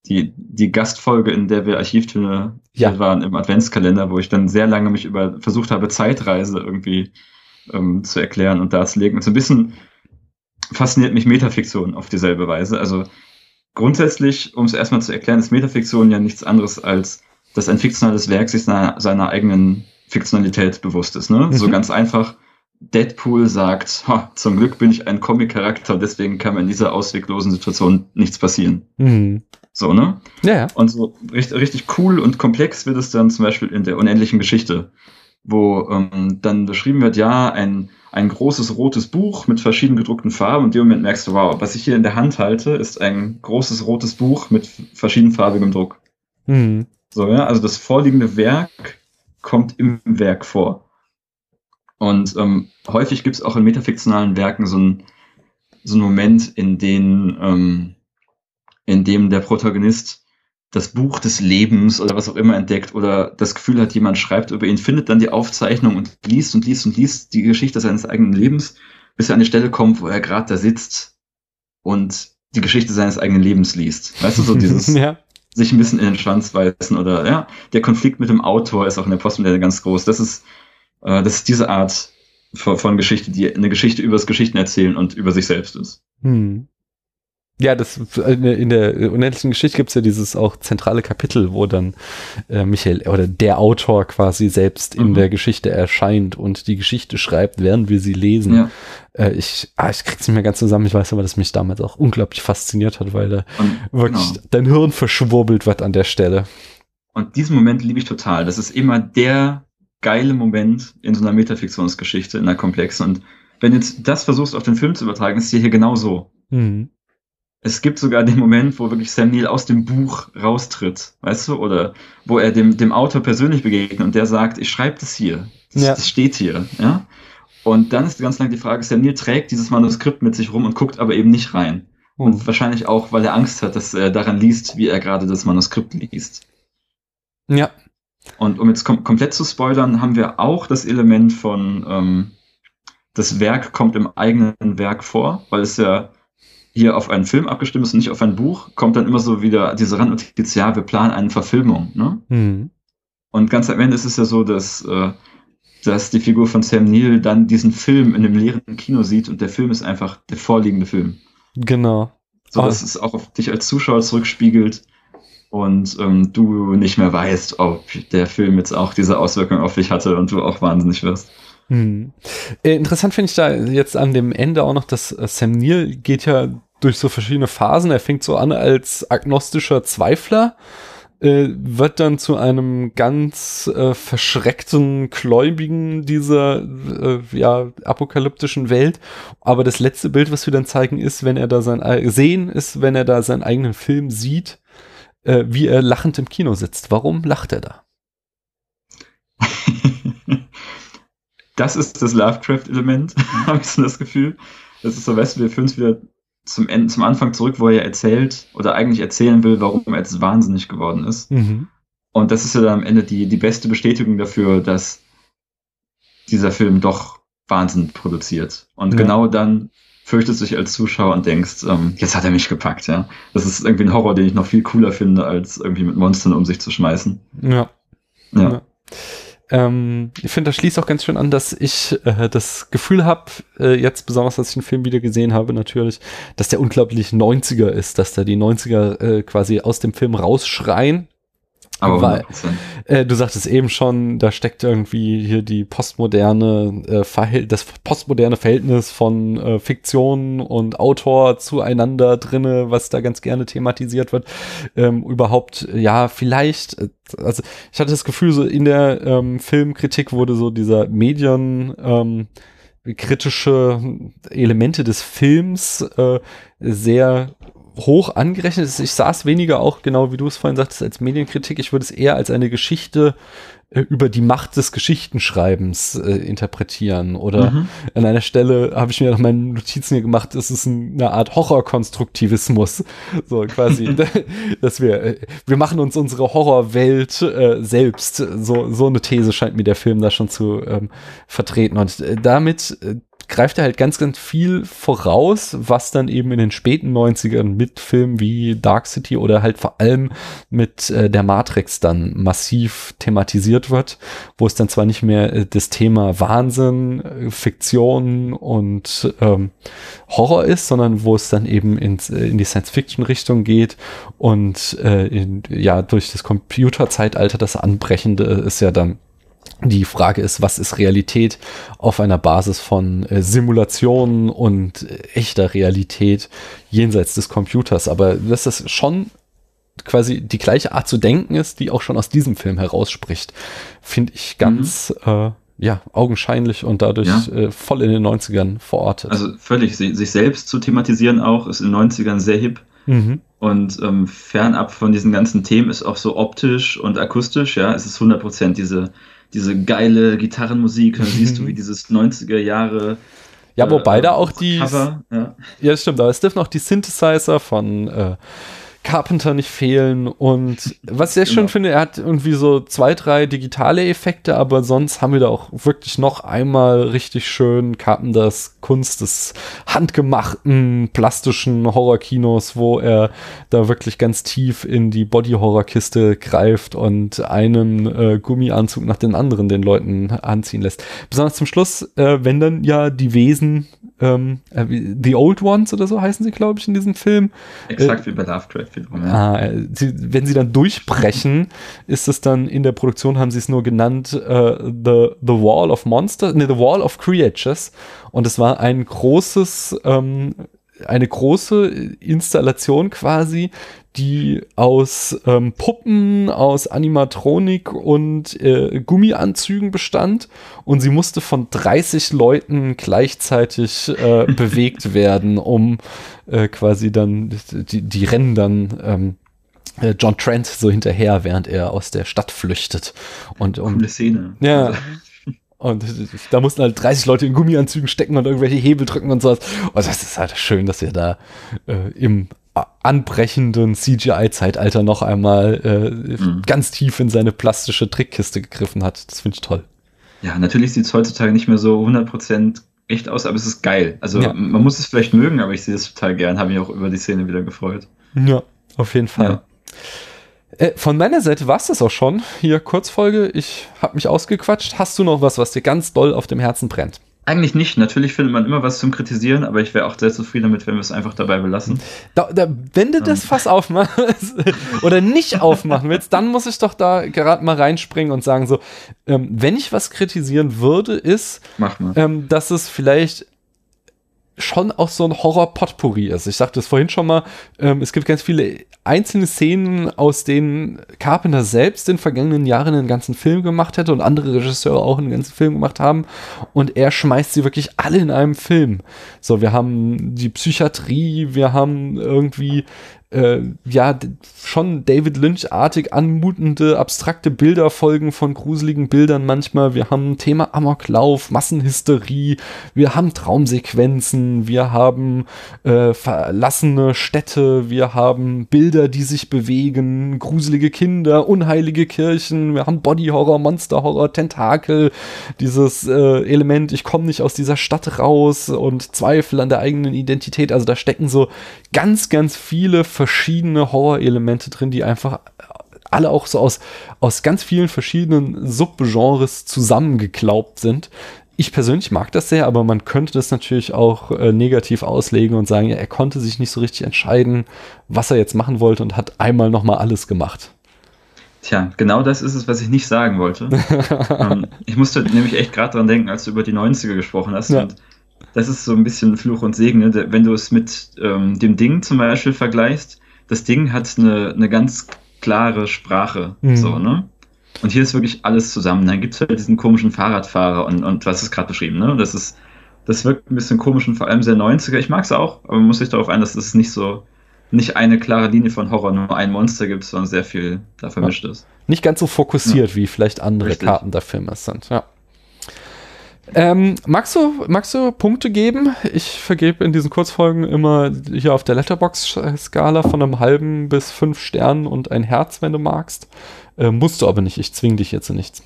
S2: die, die Gastfolge, in der wir Archivtöne ja. waren im Adventskalender, wo ich dann sehr lange mich über versucht habe, Zeitreise irgendwie ähm, zu erklären und darzulegen. Und so ein bisschen fasziniert mich Metafiktion auf dieselbe Weise. Also grundsätzlich, um es erstmal zu erklären, ist Metafiktion ja nichts anderes als, dass ein fiktionales Werk sich seiner, seiner eigenen Fiktionalität bewusst ist. Ne? Mhm. So ganz einfach. Deadpool sagt, zum Glück bin ich ein Comic-Charakter, deswegen kann mir in dieser ausweglosen Situation nichts passieren. Mhm. So, ne? Ja, ja. Und so richtig, richtig cool und komplex wird es dann zum Beispiel in der unendlichen Geschichte, wo ähm, dann beschrieben wird, ja, ein ein großes rotes Buch mit verschiedenen gedruckten Farben und in dem Moment merkst du, wow, was ich hier in der Hand halte, ist ein großes rotes Buch mit verschiedenfarbigem Druck. Mhm. So, ja, also das vorliegende Werk kommt im Werk vor. Und ähm, häufig gibt es auch in metafiktionalen Werken so ein so einen Moment, in dem, ähm, in dem der Protagonist das Buch des Lebens oder was auch immer entdeckt oder das Gefühl hat, jemand schreibt über ihn, findet dann die Aufzeichnung und liest und liest und liest die Geschichte seines eigenen Lebens, bis er an die Stelle kommt, wo er gerade da sitzt und die Geschichte seines eigenen Lebens liest. Weißt du, so dieses ja. sich ein bisschen in den Schwanz beißen oder ja, der Konflikt mit dem Autor ist auch in der Postmoderne ganz groß. Das ist, äh, das ist diese Art von, von Geschichte, die eine Geschichte übers Geschichten erzählen und über sich selbst ist. Hm.
S1: Ja, das in der unendlichen Geschichte gibt es ja dieses auch zentrale Kapitel, wo dann äh, Michael oder der Autor quasi selbst in mhm. der Geschichte erscheint und die Geschichte schreibt, während wir sie lesen. Ja. Äh, ich, ah, ich krieg's nicht mehr ganz zusammen, ich weiß aber, dass mich damals auch unglaublich fasziniert hat, weil da und, wirklich genau. dein Hirn verschwurbelt wird an der Stelle.
S2: Und diesen Moment liebe ich total. Das ist immer der geile Moment in so einer Metafiktionsgeschichte, in einer komplexen. Und wenn jetzt das versuchst, auf den Film zu übertragen, ist hier hier genau so. Mhm es gibt sogar den Moment, wo wirklich Sam Neill aus dem Buch raustritt, weißt du, oder wo er dem, dem Autor persönlich begegnet und der sagt, ich schreibe das hier, das, ja. das, steht hier, ja. Und dann ist ganz lang die Frage, Sam Neill trägt dieses Manuskript mit sich rum und guckt aber eben nicht rein. Und hm. wahrscheinlich auch, weil er Angst hat, dass er daran liest, wie er gerade das Manuskript liest.
S1: Ja.
S2: Und um jetzt kom komplett zu spoilern, haben wir auch das Element von, ähm, das Werk kommt im eigenen Werk vor, weil es ja hier auf einen Film abgestimmt ist und nicht auf ein Buch, kommt dann immer so wieder diese Randnotiz, ja, wir planen eine Verfilmung. Ne? Mhm. Und ganz am Ende ist es ja so, dass, äh, dass die Figur von Sam Neill dann diesen Film in einem leeren Kino sieht und der Film ist einfach der vorliegende Film.
S1: Genau.
S2: So dass oh. es auch auf dich als Zuschauer zurückspiegelt und ähm, du nicht mehr weißt, ob der Film jetzt auch diese Auswirkung auf dich hatte und du auch wahnsinnig wirst.
S1: Hm. Interessant finde ich da jetzt an dem Ende auch noch, dass äh, Sam Neill geht ja durch so verschiedene Phasen. Er fängt so an als agnostischer Zweifler, äh, wird dann zu einem ganz äh, verschreckten Gläubigen dieser äh, ja, apokalyptischen Welt. Aber das letzte Bild, was wir dann zeigen, ist, wenn er da sein sehen, ist, wenn er da seinen eigenen Film sieht, äh, wie er lachend im Kino sitzt. Warum lacht er da?
S2: das ist das Lovecraft-Element, habe ich so das Gefühl. Das ist so, weißt du, wir führen es wieder zum, Ende, zum Anfang zurück, wo er erzählt oder eigentlich erzählen will, warum er jetzt wahnsinnig geworden ist. Mhm. Und das ist ja dann am Ende die, die beste Bestätigung dafür, dass dieser Film doch Wahnsinn produziert. Und ja. genau dann fürchtest du dich als Zuschauer und denkst, ähm, jetzt hat er mich gepackt, ja. Das ist irgendwie ein Horror, den ich noch viel cooler finde, als irgendwie mit Monstern um sich zu schmeißen.
S1: Ja. Ja. ja. Ähm, ich finde, das schließt auch ganz schön an, dass ich äh, das Gefühl habe, äh, jetzt besonders, als ich den Film wieder gesehen habe, natürlich, dass der unglaublich 90er ist, dass da die 90er äh, quasi aus dem Film rausschreien aber Weil, äh, du sagtest eben schon, da steckt irgendwie hier die postmoderne, äh, das postmoderne Verhältnis von äh, Fiktion und Autor zueinander drinne, was da ganz gerne thematisiert wird. Ähm, überhaupt, ja, vielleicht, äh, also ich hatte das Gefühl, so in der ähm, Filmkritik wurde so dieser Medien, ähm, kritische Elemente des Films äh, sehr hoch angerechnet ist. Ich saß weniger auch, genau wie du es vorhin sagtest, als Medienkritik. Ich würde es eher als eine Geschichte äh, über die Macht des Geschichtenschreibens äh, interpretieren. Oder mhm. an einer Stelle habe ich mir nach meinen Notizen hier gemacht, es ist eine Art Horrorkonstruktivismus. So quasi, dass wir, äh, wir machen uns unsere Horrorwelt äh, selbst. So, so eine These scheint mir der Film da schon zu ähm, vertreten. Und damit greift er halt ganz, ganz viel voraus, was dann eben in den späten 90ern mit Filmen wie Dark City oder halt vor allem mit äh, der Matrix dann massiv thematisiert wird, wo es dann zwar nicht mehr äh, das Thema Wahnsinn, äh, Fiktion und ähm, Horror ist, sondern wo es dann eben ins, äh, in die Science-Fiction-Richtung geht und äh, in, ja durch das Computerzeitalter das Anbrechende ist ja dann die Frage ist, was ist Realität auf einer Basis von äh, Simulationen und äh, echter Realität jenseits des Computers. Aber dass das schon quasi die gleiche Art zu denken ist, die auch schon aus diesem Film herausspricht, finde ich ganz mhm. äh, ja, augenscheinlich und dadurch ja. äh, voll in den 90ern verortet.
S2: Also völlig, sich selbst zu thematisieren auch, ist in den 90ern sehr hip. Mhm. Und ähm, fernab von diesen ganzen Themen ist auch so optisch und akustisch, ja, es ist 100% diese diese geile Gitarrenmusik, dann siehst du, wie dieses 90er Jahre.
S1: Ja, wobei äh, da auch die. Cover, ja. ja, stimmt, aber es dürfen auch die Synthesizer von äh, Carpenter nicht fehlen. Und was ich sehr schön finde, er hat irgendwie so zwei, drei digitale Effekte, aber sonst haben wir da auch wirklich noch einmal richtig schön Carpenters Kunst des handgemachten, plastischen Horrorkinos, wo er da wirklich ganz tief in die Body-Horror-Kiste greift und einen äh, Gummianzug nach den anderen den Leuten anziehen lässt. Besonders zum Schluss, äh, wenn dann ja die Wesen ähm, äh, The Old Ones oder so heißen sie, glaube ich, in diesem Film.
S2: Exakt äh, wie bei Lovecraft
S1: wiederum. Ja. Ah, äh, sie, wenn sie dann durchbrechen, ist es dann in der Produktion, haben sie es nur genannt, äh, the, the Wall of Monsters, ne, The Wall of Creatures. Und es war ein großes, ähm, eine große Installation quasi, die aus ähm, Puppen, aus Animatronik und äh, Gummianzügen bestand und sie musste von 30 Leuten gleichzeitig äh, bewegt werden, um äh, quasi dann die, die Rennen dann ähm, äh, John Trent so hinterher, während er aus der Stadt flüchtet. Und um,
S2: Coole Szene.
S1: Ja. Und da mussten halt 30 Leute in Gummianzügen stecken und irgendwelche Hebel drücken und sowas. Und das ist halt schön, dass er da äh, im anbrechenden CGI-Zeitalter noch einmal äh, mhm. ganz tief in seine plastische Trickkiste gegriffen hat. Das finde ich toll.
S2: Ja, natürlich sieht es heutzutage nicht mehr so 100% echt aus, aber es ist geil. Also ja. man muss es vielleicht mögen, aber ich sehe es total gern. Habe mich auch über die Szene wieder gefreut.
S1: Ja, auf jeden Fall. Ja. Äh, von meiner Seite war es das auch schon. Hier Kurzfolge. Ich habe mich ausgequatscht. Hast du noch was, was dir ganz doll auf dem Herzen brennt?
S2: Eigentlich nicht. Natürlich findet man immer was zum Kritisieren, aber ich wäre auch sehr zufrieden damit, wenn wir es einfach dabei belassen.
S1: Da, da, wenn du das ähm. Fass aufmachst oder nicht aufmachen willst, dann muss ich doch da gerade mal reinspringen und sagen: so, ähm, wenn ich was kritisieren würde, ist, ähm, dass es vielleicht schon auch so ein Horror-Potpourri ist. Ich sagte es vorhin schon mal, ähm, es gibt ganz viele einzelne Szenen, aus denen Carpenter selbst in den vergangenen Jahren einen ganzen Film gemacht hätte und andere Regisseure auch einen ganzen Film gemacht haben. Und er schmeißt sie wirklich alle in einem Film. So, wir haben die Psychiatrie, wir haben irgendwie äh, ja, schon David Lynch-artig anmutende, abstrakte Bilderfolgen von gruseligen Bildern manchmal. Wir haben Thema Amoklauf, Massenhysterie, wir haben Traumsequenzen, wir haben äh, verlassene Städte, wir haben Bilder, die sich bewegen, gruselige Kinder, unheilige Kirchen, wir haben Body-Horror, Monster-Horror, Tentakel, dieses äh, Element, ich komme nicht aus dieser Stadt raus und Zweifel an der eigenen Identität. Also da stecken so ganz, ganz viele verschiedene Horror-Elemente drin, die einfach alle auch so aus, aus ganz vielen verschiedenen Subgenres zusammengeklaubt sind. Ich persönlich mag das sehr, aber man könnte das natürlich auch äh, negativ auslegen und sagen, ja, er konnte sich nicht so richtig entscheiden, was er jetzt machen wollte und hat einmal nochmal alles gemacht.
S2: Tja, genau das ist es, was ich nicht sagen wollte. ähm, ich musste nämlich echt gerade dran denken, als du über die 90er gesprochen hast. Ja. Und das ist so ein bisschen Fluch und Segen, ne? wenn du es mit ähm, dem Ding zum Beispiel vergleichst. Das Ding hat eine, eine ganz klare Sprache. Mhm. So, ne? Und hier ist wirklich alles zusammen. Dann gibt es halt diesen komischen Fahrradfahrer und, und was ist gerade beschrieben, ne? Das ist, das wirkt ein bisschen komisch und vor allem sehr 90er. Ich mag es auch, aber man muss sich darauf ein, dass es nicht so, nicht eine klare Linie von Horror, nur ein Monster gibt, sondern sehr viel da vermischt ja. ist.
S1: Nicht ganz so fokussiert, ja. wie vielleicht andere Richtig. Karten der Filme sind, ja. Ähm, magst, du, magst du Punkte geben? Ich vergebe in diesen Kurzfolgen immer hier auf der Letterbox-Skala von einem halben bis fünf Sternen und ein Herz, wenn du magst. Äh, musst du aber nicht, ich zwinge dich jetzt zu nichts.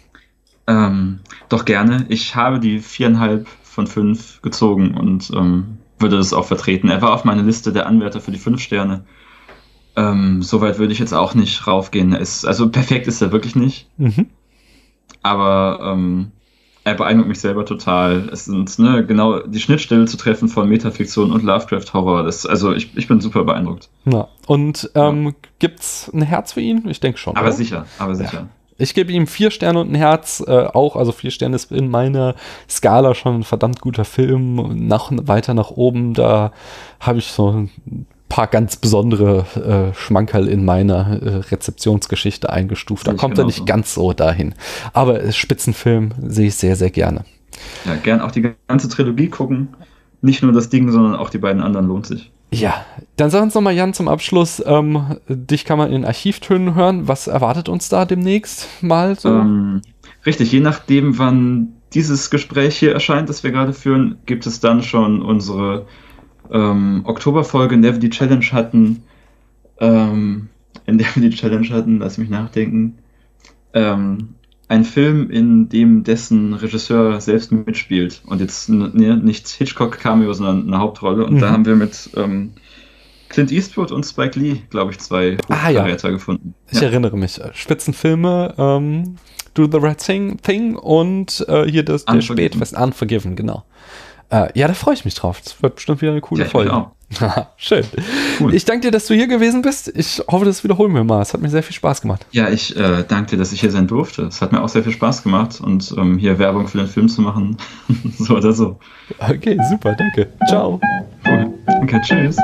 S2: Ähm, doch gerne. Ich habe die viereinhalb von fünf gezogen und ähm, würde das auch vertreten. Er war auf meiner Liste der Anwärter für die fünf Sterne. Ähm, Soweit würde ich jetzt auch nicht raufgehen. Ist, also perfekt ist er wirklich nicht. Mhm. Aber ähm, er beeindruckt mich selber total. Es sind ne, genau die Schnittstelle zu treffen von Metafiktion und Lovecraft-Horror. Also ich, ich bin super beeindruckt.
S1: Ja. Und ähm, ja. gibt's ein Herz für ihn? Ich denke schon.
S2: Aber oder? sicher, aber sicher. Ja.
S1: Ich gebe ihm vier Sterne und ein Herz äh, auch. Also vier Sterne ist in meiner Skala schon ein verdammt guter Film. Nach, weiter nach oben, da habe ich so ein paar ganz besondere äh, Schmankerl in meiner äh, Rezeptionsgeschichte eingestuft. Da kommt er nicht ganz so dahin. Aber Spitzenfilm sehe ich sehr, sehr gerne.
S2: Ja, gern auch die ganze Trilogie gucken. Nicht nur das Ding, sondern auch die beiden anderen lohnt sich.
S1: Ja, dann sag uns nochmal, Jan, zum Abschluss, ähm, dich kann man in Archivtönen hören. Was erwartet uns da demnächst mal so?
S2: Ähm, richtig, je nachdem, wann dieses Gespräch hier erscheint, das wir gerade führen, gibt es dann schon unsere ähm, Oktoberfolge, in der wir die Challenge hatten, ähm, in der wir die Challenge hatten, lass mich nachdenken, ähm, ein Film, in dem dessen Regisseur selbst mitspielt und jetzt ne, nicht Hitchcock-Cameo, sondern eine Hauptrolle. Und mhm. da haben wir mit ähm, Clint Eastwood und Spike Lee, glaube ich, zwei
S1: ah, ja. gefunden. Ich ja. erinnere mich. Spitzenfilme, ähm, Do the Right Thing, Thing und äh, hier das, der Spätfest, Unforgiven, genau. Äh, ja, da freue ich mich drauf. Das wird bestimmt wieder eine coole ja, Folge. Schön. Cool. Ich danke dir, dass du hier gewesen bist. Ich hoffe, das wiederholen wir mal. Es hat mir sehr viel Spaß gemacht.
S2: Ja, ich äh, danke dir, dass ich hier sein durfte. Es hat mir auch sehr viel Spaß gemacht und ähm, hier Werbung für den Film zu machen, so oder so.
S1: Okay, super, danke. Ciao.
S2: Cool. Danke, tschüss.